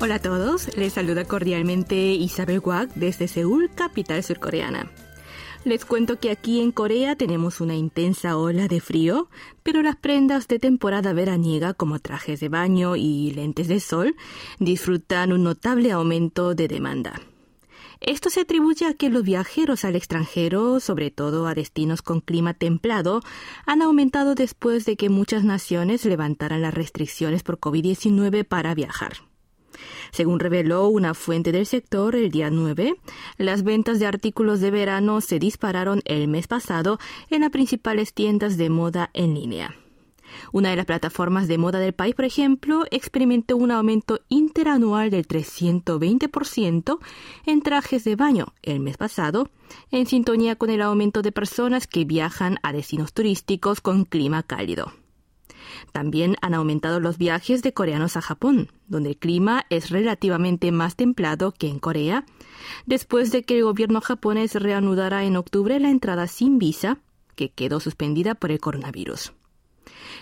Hola a todos, les saluda cordialmente Isabel Wak desde Seúl, capital surcoreana. Les cuento que aquí en Corea tenemos una intensa ola de frío, pero las prendas de temporada veraniega como trajes de baño y lentes de sol disfrutan un notable aumento de demanda. Esto se atribuye a que los viajeros al extranjero, sobre todo a destinos con clima templado, han aumentado después de que muchas naciones levantaran las restricciones por COVID-19 para viajar. Según reveló una fuente del sector el día 9, las ventas de artículos de verano se dispararon el mes pasado en las principales tiendas de moda en línea. Una de las plataformas de moda del país, por ejemplo, experimentó un aumento interanual del 320% en trajes de baño el mes pasado, en sintonía con el aumento de personas que viajan a destinos turísticos con clima cálido. También han aumentado los viajes de coreanos a Japón, donde el clima es relativamente más templado que en Corea, después de que el gobierno japonés reanudara en octubre la entrada sin visa, que quedó suspendida por el coronavirus.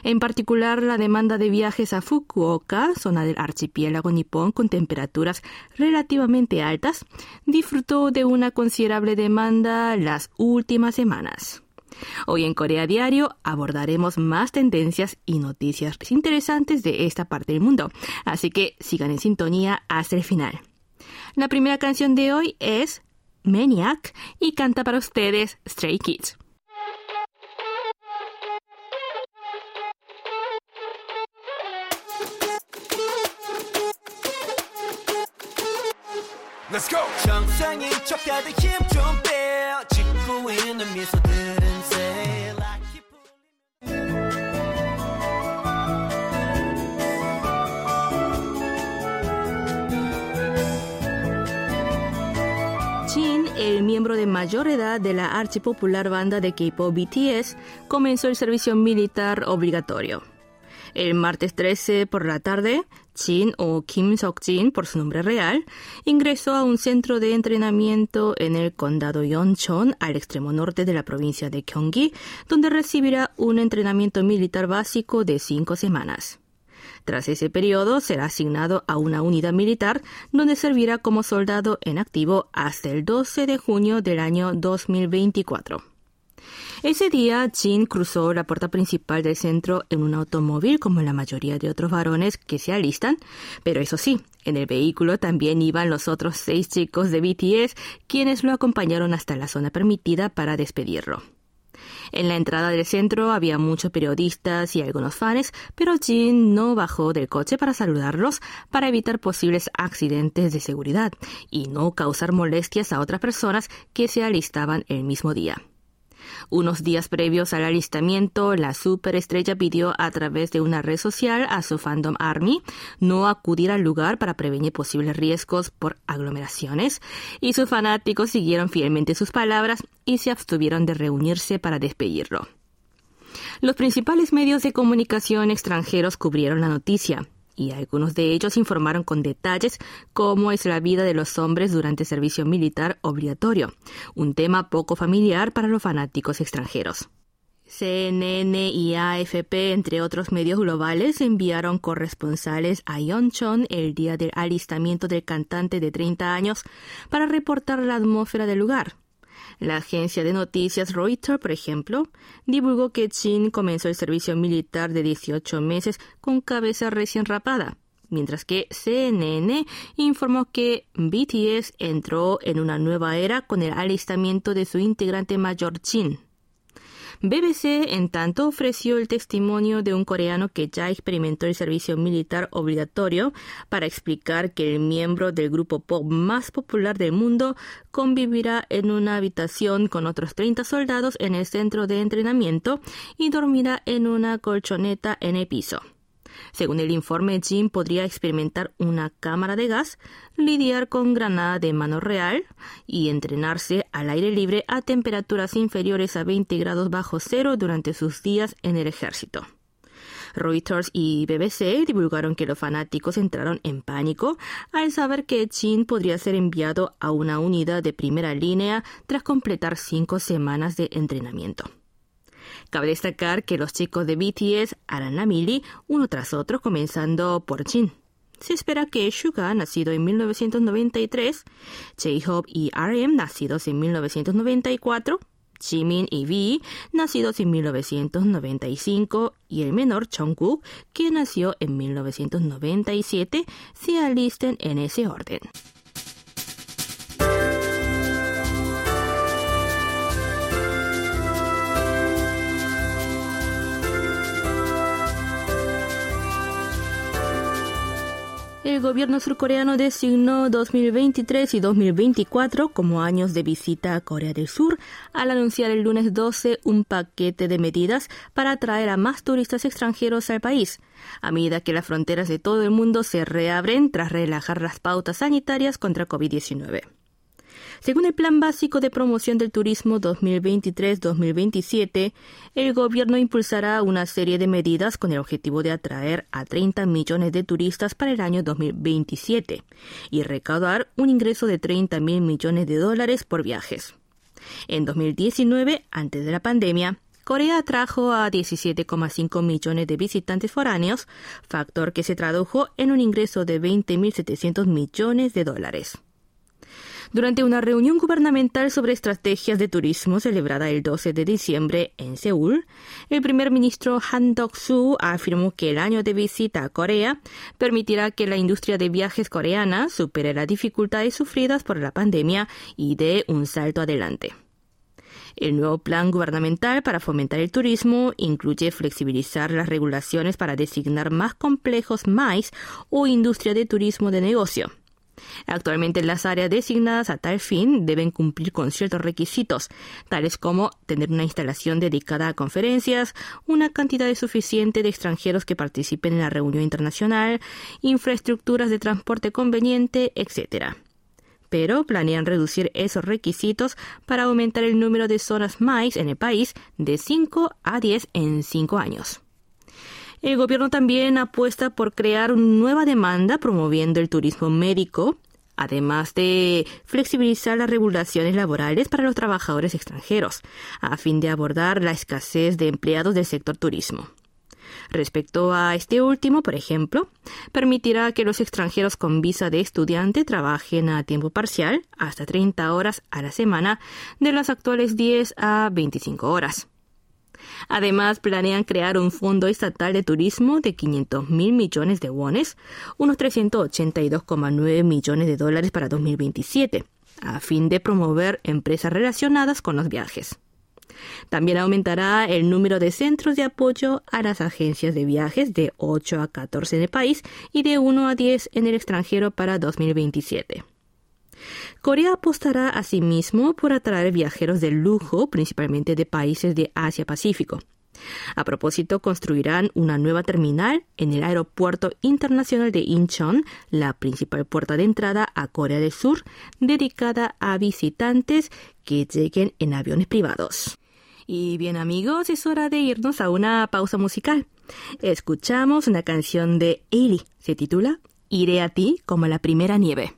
En particular, la demanda de viajes a Fukuoka, zona del archipiélago nipón con temperaturas relativamente altas, disfrutó de una considerable demanda las últimas semanas. Hoy en Corea Diario abordaremos más tendencias y noticias interesantes de esta parte del mundo, así que sigan en sintonía hasta el final. La primera canción de hoy es Maniac y canta para ustedes Stray Kids. Let's go. Mayor edad de la archipopular banda de K-pop BTS, comenzó el servicio militar obligatorio. El martes 13 por la tarde, Jin o Kim Sok-jin por su nombre real, ingresó a un centro de entrenamiento en el condado Yeoncheon, al extremo norte de la provincia de Gyeonggi, donde recibirá un entrenamiento militar básico de cinco semanas. Tras ese periodo será asignado a una unidad militar donde servirá como soldado en activo hasta el 12 de junio del año 2024. Ese día, Jin cruzó la puerta principal del centro en un automóvil como la mayoría de otros varones que se alistan, pero eso sí, en el vehículo también iban los otros seis chicos de BTS, quienes lo acompañaron hasta la zona permitida para despedirlo. En la entrada del centro había muchos periodistas y algunos fans, pero Jin no bajó del coche para saludarlos para evitar posibles accidentes de seguridad y no causar molestias a otras personas que se alistaban el mismo día. Unos días previos al alistamiento, la superestrella pidió a través de una red social a su fandom Army no acudir al lugar para prevenir posibles riesgos por aglomeraciones, y sus fanáticos siguieron fielmente sus palabras y se abstuvieron de reunirse para despedirlo. Los principales medios de comunicación extranjeros cubrieron la noticia, y algunos de ellos informaron con detalles cómo es la vida de los hombres durante el servicio militar obligatorio, un tema poco familiar para los fanáticos extranjeros. CNN y AFP, entre otros medios globales, enviaron corresponsales a Yeoncheon el día del alistamiento del cantante de 30 años para reportar la atmósfera del lugar. La agencia de noticias Reuters, por ejemplo, divulgó que Chin comenzó el servicio militar de 18 meses con cabeza recién rapada, mientras que CNN informó que BTS entró en una nueva era con el alistamiento de su integrante mayor Chin. BBC, en tanto, ofreció el testimonio de un coreano que ya experimentó el servicio militar obligatorio para explicar que el miembro del grupo pop más popular del mundo convivirá en una habitación con otros 30 soldados en el centro de entrenamiento y dormirá en una colchoneta en el piso. Según el informe, Jim podría experimentar una cámara de gas, lidiar con granada de mano real y entrenarse al aire libre a temperaturas inferiores a 20 grados bajo cero durante sus días en el ejército. Reuters y BBC divulgaron que los fanáticos entraron en pánico al saber que Jin podría ser enviado a una unidad de primera línea tras completar cinco semanas de entrenamiento. Cabe destacar que los chicos de BTS harán la mili uno tras otro, comenzando por Jin. se espera que Suga, nacido en 1993, J-Hope y RM, nacidos en 1994, Jimin y V, nacidos en 1995, y el menor Jungkook, que nació en 1997, se alisten en ese orden. El gobierno surcoreano designó 2023 y 2024 como años de visita a Corea del Sur al anunciar el lunes 12 un paquete de medidas para atraer a más turistas extranjeros al país, a medida que las fronteras de todo el mundo se reabren tras relajar las pautas sanitarias contra COVID-19. Según el Plan Básico de Promoción del Turismo 2023-2027, el gobierno impulsará una serie de medidas con el objetivo de atraer a 30 millones de turistas para el año 2027 y recaudar un ingreso de 30 mil millones de dólares por viajes. En 2019, antes de la pandemia, Corea atrajo a 17,5 millones de visitantes foráneos, factor que se tradujo en un ingreso de 20.700 millones de dólares. Durante una reunión gubernamental sobre estrategias de turismo celebrada el 12 de diciembre en Seúl, el primer ministro Han Dok-soo afirmó que el año de visita a Corea permitirá que la industria de viajes coreana supere las dificultades sufridas por la pandemia y dé un salto adelante. El nuevo plan gubernamental para fomentar el turismo incluye flexibilizar las regulaciones para designar más complejos MICE o industria de turismo de negocio Actualmente las áreas designadas a tal fin deben cumplir con ciertos requisitos, tales como tener una instalación dedicada a conferencias, una cantidad suficiente de extranjeros que participen en la reunión internacional, infraestructuras de transporte conveniente, etc pero planean reducir esos requisitos para aumentar el número de zonas MICE en el país de 5 a 10 en 5 años. El gobierno también apuesta por crear nueva demanda promoviendo el turismo médico, además de flexibilizar las regulaciones laborales para los trabajadores extranjeros, a fin de abordar la escasez de empleados del sector turismo. Respecto a este último, por ejemplo, permitirá que los extranjeros con visa de estudiante trabajen a tiempo parcial hasta 30 horas a la semana de las actuales 10 a 25 horas. Además, planean crear un fondo estatal de turismo de 500 mil millones de wones, unos 382,9 millones de dólares para 2027, a fin de promover empresas relacionadas con los viajes. También aumentará el número de centros de apoyo a las agencias de viajes de 8 a 14 en el país y de 1 a 10 en el extranjero para 2027. Corea apostará asimismo por atraer viajeros de lujo, principalmente de países de Asia-Pacífico. A propósito, construirán una nueva terminal en el Aeropuerto Internacional de Incheon, la principal puerta de entrada a Corea del Sur, dedicada a visitantes que lleguen en aviones privados. Y bien amigos, es hora de irnos a una pausa musical. Escuchamos una canción de Ailey, se titula Iré a ti como la primera nieve.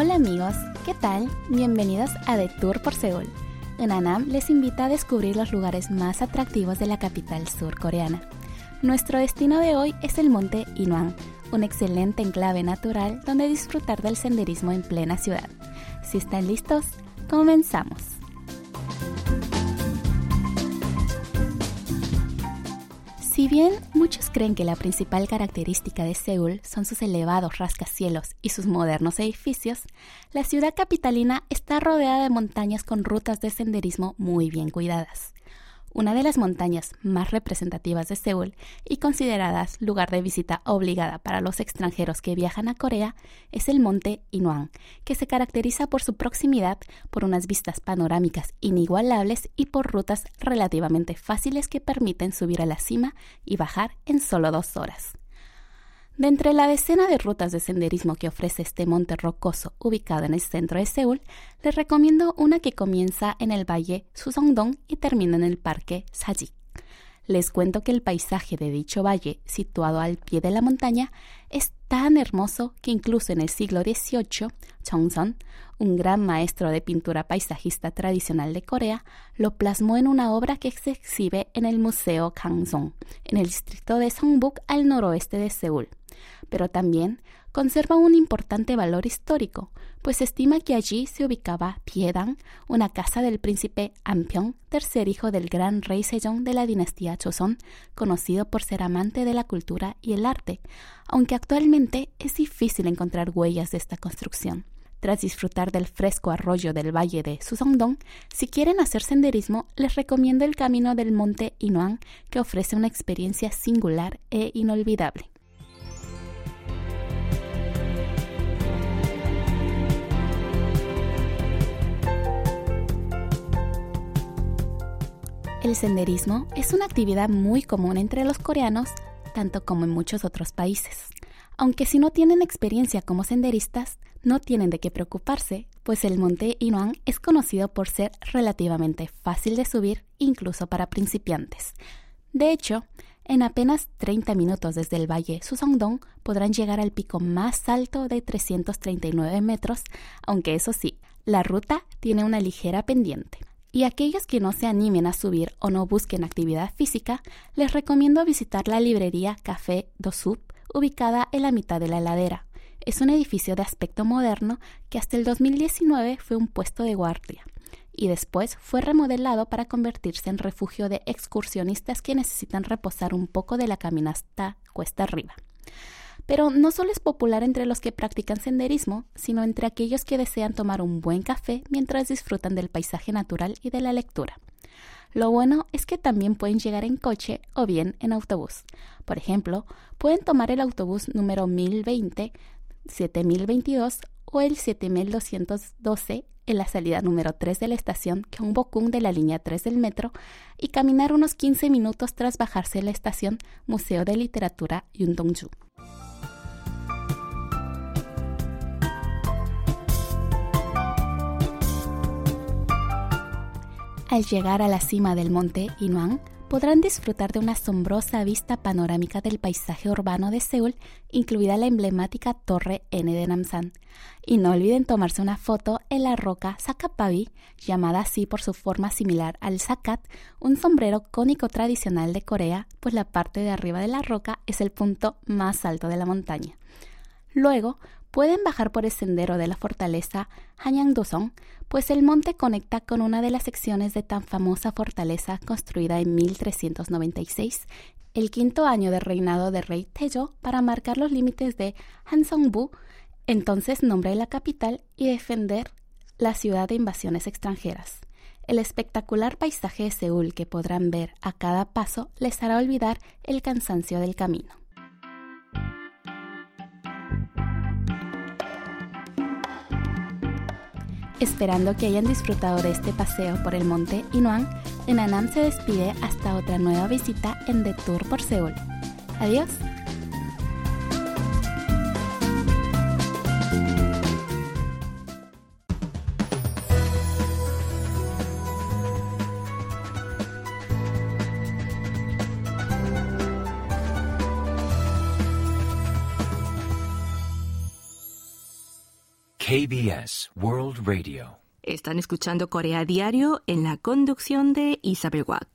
Hola amigos, ¿qué tal? Bienvenidos a The Tour por Seúl. Anam les invita a descubrir los lugares más atractivos de la capital surcoreana. Nuestro destino de hoy es el monte Inwang, un excelente enclave natural donde disfrutar del senderismo en plena ciudad. Si están listos, comenzamos. Bien muchos creen que la principal característica de Seúl son sus elevados rascacielos y sus modernos edificios, la ciudad capitalina está rodeada de montañas con rutas de senderismo muy bien cuidadas una de las montañas más representativas de Seúl y consideradas lugar de visita obligada para los extranjeros que viajan a Corea, es el monte Inuan, que se caracteriza por su proximidad, por unas vistas panorámicas inigualables y por rutas relativamente fáciles que permiten subir a la cima y bajar en solo dos horas. De entre la decena de rutas de senderismo que ofrece este monte rocoso ubicado en el centro de Seúl, les recomiendo una que comienza en el valle Susongdong y termina en el parque Sajik. Les cuento que el paisaje de dicho valle, situado al pie de la montaña, es tan hermoso que incluso en el siglo XVIII, Chongson, un gran maestro de pintura paisajista tradicional de Corea, lo plasmó en una obra que se exhibe en el Museo Kangsong, en el distrito de Songbuk al noroeste de Seúl pero también conserva un importante valor histórico, pues se estima que allí se ubicaba Piedang, una casa del príncipe Ampyeong, tercer hijo del gran rey Sejong de la dinastía Joseon, conocido por ser amante de la cultura y el arte, aunque actualmente es difícil encontrar huellas de esta construcción. Tras disfrutar del fresco arroyo del valle de Susongdong, si quieren hacer senderismo, les recomiendo el camino del monte Inuan, que ofrece una experiencia singular e inolvidable. El senderismo es una actividad muy común entre los coreanos, tanto como en muchos otros países. Aunque si no tienen experiencia como senderistas, no tienen de qué preocuparse, pues el monte Inuan es conocido por ser relativamente fácil de subir, incluso para principiantes. De hecho, en apenas 30 minutos desde el valle Susongdong podrán llegar al pico más alto de 339 metros, aunque eso sí, la ruta tiene una ligera pendiente. Y aquellos que no se animen a subir o no busquen actividad física, les recomiendo visitar la librería Café Do Sub, ubicada en la mitad de la ladera. Es un edificio de aspecto moderno que hasta el 2019 fue un puesto de guardia y después fue remodelado para convertirse en refugio de excursionistas que necesitan reposar un poco de la caminata cuesta arriba pero no solo es popular entre los que practican senderismo, sino entre aquellos que desean tomar un buen café mientras disfrutan del paisaje natural y de la lectura. Lo bueno es que también pueden llegar en coche o bien en autobús. Por ejemplo, pueden tomar el autobús número 1020, 7022 o el 7212 en la salida número 3 de la estación Gyeongbokgung de la línea 3 del metro y caminar unos 15 minutos tras bajarse en la estación Museo de Literatura Yundongju. Al llegar a la cima del monte Inuan, podrán disfrutar de una asombrosa vista panorámica del paisaje urbano de Seúl, incluida la emblemática Torre N de Namsan. Y no olviden tomarse una foto en la roca Sakapavi, llamada así por su forma similar al sakat, un sombrero cónico tradicional de Corea, pues la parte de arriba de la roca es el punto más alto de la montaña. Luego, pueden bajar por el sendero de la fortaleza Hanyang-dosong, pues el monte conecta con una de las secciones de tan famosa fortaleza construida en 1396, el quinto año de reinado de rey Taejo, para marcar los límites de Hansongbu, entonces nombre de la capital, y defender la ciudad de invasiones extranjeras. El espectacular paisaje de Seúl que podrán ver a cada paso les hará olvidar el cansancio del camino. Esperando que hayan disfrutado de este paseo por el monte Inuan, Enanam se despide hasta otra nueva visita en The Tour por Seúl. Adiós. Están escuchando Corea Diario en la conducción de Isabel Wack.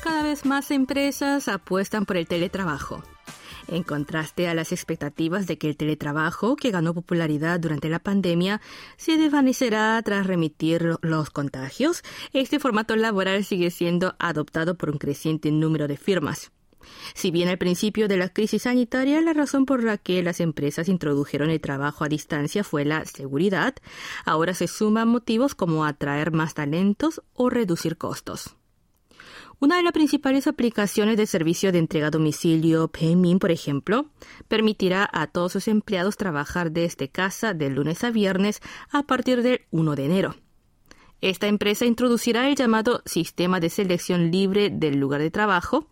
Cada vez más empresas apuestan por el teletrabajo. En contraste a las expectativas de que el teletrabajo, que ganó popularidad durante la pandemia, se desvanecerá tras remitir los contagios, este formato laboral sigue siendo adoptado por un creciente número de firmas. Si bien al principio de la crisis sanitaria la razón por la que las empresas introdujeron el trabajo a distancia fue la seguridad, ahora se suman motivos como atraer más talentos o reducir costos. Una de las principales aplicaciones de servicio de entrega a domicilio, PayMin, por ejemplo, permitirá a todos sus empleados trabajar desde casa de lunes a viernes a partir del 1 de enero. Esta empresa introducirá el llamado sistema de selección libre del lugar de trabajo,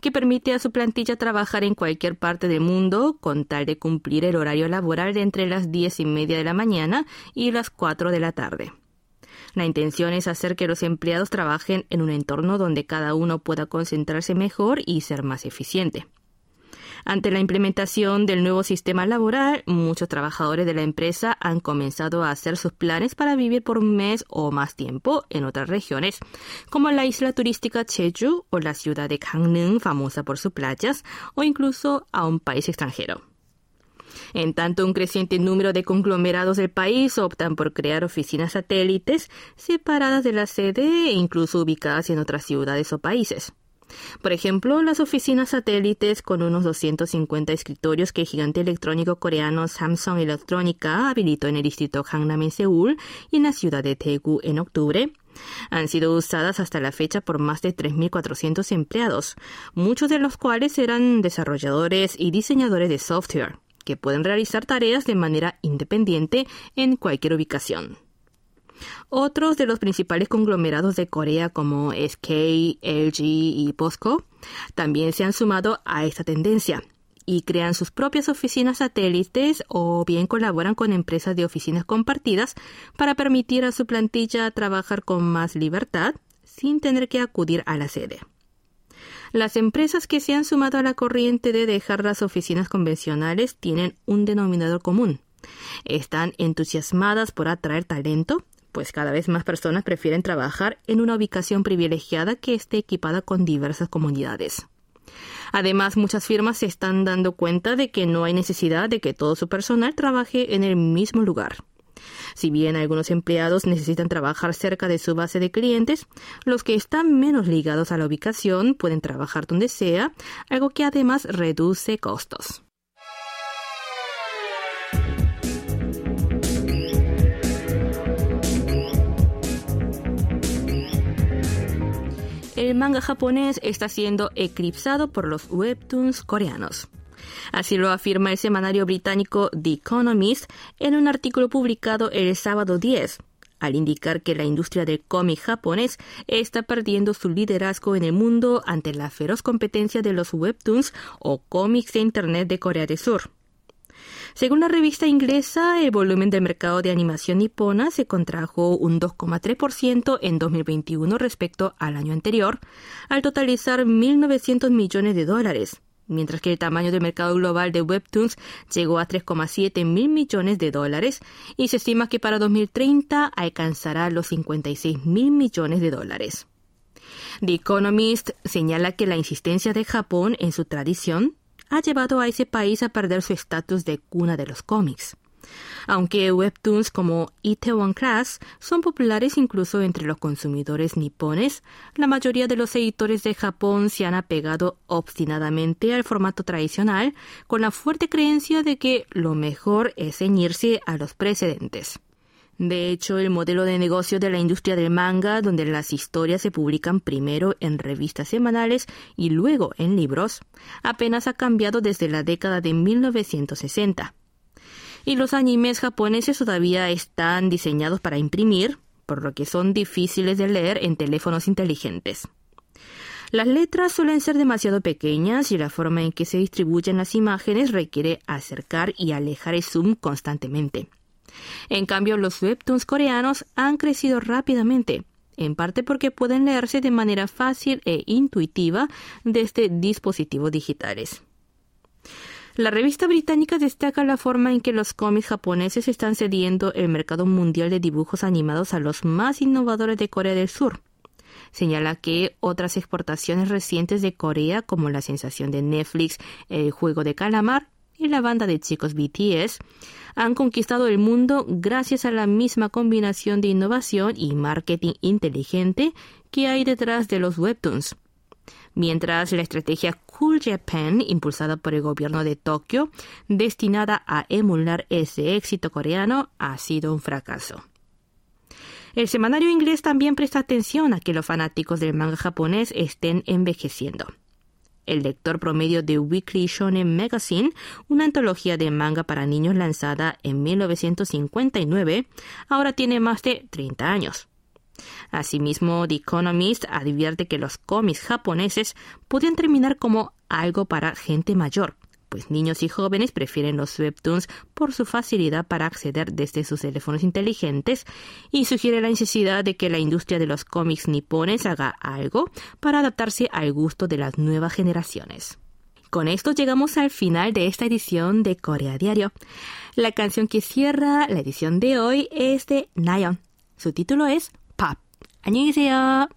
que permite a su plantilla trabajar en cualquier parte del mundo con tal de cumplir el horario laboral entre las 10 y media de la mañana y las 4 de la tarde. La intención es hacer que los empleados trabajen en un entorno donde cada uno pueda concentrarse mejor y ser más eficiente. Ante la implementación del nuevo sistema laboral, muchos trabajadores de la empresa han comenzado a hacer sus planes para vivir por un mes o más tiempo en otras regiones, como la isla turística Jeju o la ciudad de Gangneung, famosa por sus playas, o incluso a un país extranjero. En tanto, un creciente número de conglomerados del país optan por crear oficinas satélites separadas de la sede e incluso ubicadas en otras ciudades o países. Por ejemplo, las oficinas satélites con unos 250 escritorios que el gigante electrónico coreano Samsung Electrónica habilitó en el distrito Gangnam en Seúl y en la ciudad de Daegu en octubre, han sido usadas hasta la fecha por más de 3.400 empleados, muchos de los cuales eran desarrolladores y diseñadores de software, que pueden realizar tareas de manera independiente en cualquier ubicación. Otros de los principales conglomerados de Corea como SK, LG y POSCO también se han sumado a esta tendencia y crean sus propias oficinas satélites o bien colaboran con empresas de oficinas compartidas para permitir a su plantilla trabajar con más libertad sin tener que acudir a la sede. Las empresas que se han sumado a la corriente de dejar las oficinas convencionales tienen un denominador común. Están entusiasmadas por atraer talento pues cada vez más personas prefieren trabajar en una ubicación privilegiada que esté equipada con diversas comunidades. Además, muchas firmas se están dando cuenta de que no hay necesidad de que todo su personal trabaje en el mismo lugar. Si bien algunos empleados necesitan trabajar cerca de su base de clientes, los que están menos ligados a la ubicación pueden trabajar donde sea, algo que además reduce costos. el manga japonés está siendo eclipsado por los webtoons coreanos. Así lo afirma el semanario británico The Economist en un artículo publicado el sábado 10, al indicar que la industria del cómic japonés está perdiendo su liderazgo en el mundo ante la feroz competencia de los webtoons o cómics de Internet de Corea del Sur. Según la revista inglesa, el volumen del mercado de animación nipona se contrajo un 2,3% en 2021 respecto al año anterior, al totalizar 1.900 millones de dólares, mientras que el tamaño del mercado global de webtoons llegó a 3,7 mil millones de dólares y se estima que para 2030 alcanzará los 56 mil millones de dólares. The Economist señala que la insistencia de Japón en su tradición ha llevado a ese país a perder su estatus de cuna de los cómics. Aunque webtoons como Itaewon Class son populares incluso entre los consumidores nipones, la mayoría de los editores de Japón se han apegado obstinadamente al formato tradicional con la fuerte creencia de que lo mejor es ceñirse a los precedentes. De hecho, el modelo de negocio de la industria del manga, donde las historias se publican primero en revistas semanales y luego en libros, apenas ha cambiado desde la década de 1960. Y los animes japoneses todavía están diseñados para imprimir, por lo que son difíciles de leer en teléfonos inteligentes. Las letras suelen ser demasiado pequeñas y la forma en que se distribuyen las imágenes requiere acercar y alejar el zoom constantemente. En cambio, los webtoons coreanos han crecido rápidamente, en parte porque pueden leerse de manera fácil e intuitiva desde dispositivos digitales. La revista británica destaca la forma en que los cómics japoneses están cediendo el mercado mundial de dibujos animados a los más innovadores de Corea del Sur. señala que otras exportaciones recientes de Corea, como la sensación de Netflix, el juego de calamar y la banda de chicos BTS, han conquistado el mundo gracias a la misma combinación de innovación y marketing inteligente que hay detrás de los webtoons. Mientras la estrategia Cool Japan, impulsada por el gobierno de Tokio, destinada a emular ese éxito coreano, ha sido un fracaso. El semanario inglés también presta atención a que los fanáticos del manga japonés estén envejeciendo. El lector promedio de Weekly Shonen Magazine, una antología de manga para niños lanzada en 1959, ahora tiene más de 30 años. Asimismo, The Economist advierte que los cómics japoneses pueden terminar como algo para gente mayor, pues niños y jóvenes prefieren los webtoons por su facilidad para acceder desde sus teléfonos inteligentes y sugiere la necesidad de que la industria de los cómics nipones haga algo para adaptarse al gusto de las nuevas generaciones. Con esto llegamos al final de esta edición de Corea Diario. La canción que cierra la edición de hoy es de Nayeon. Su título es 밥. 안녕히 계세요.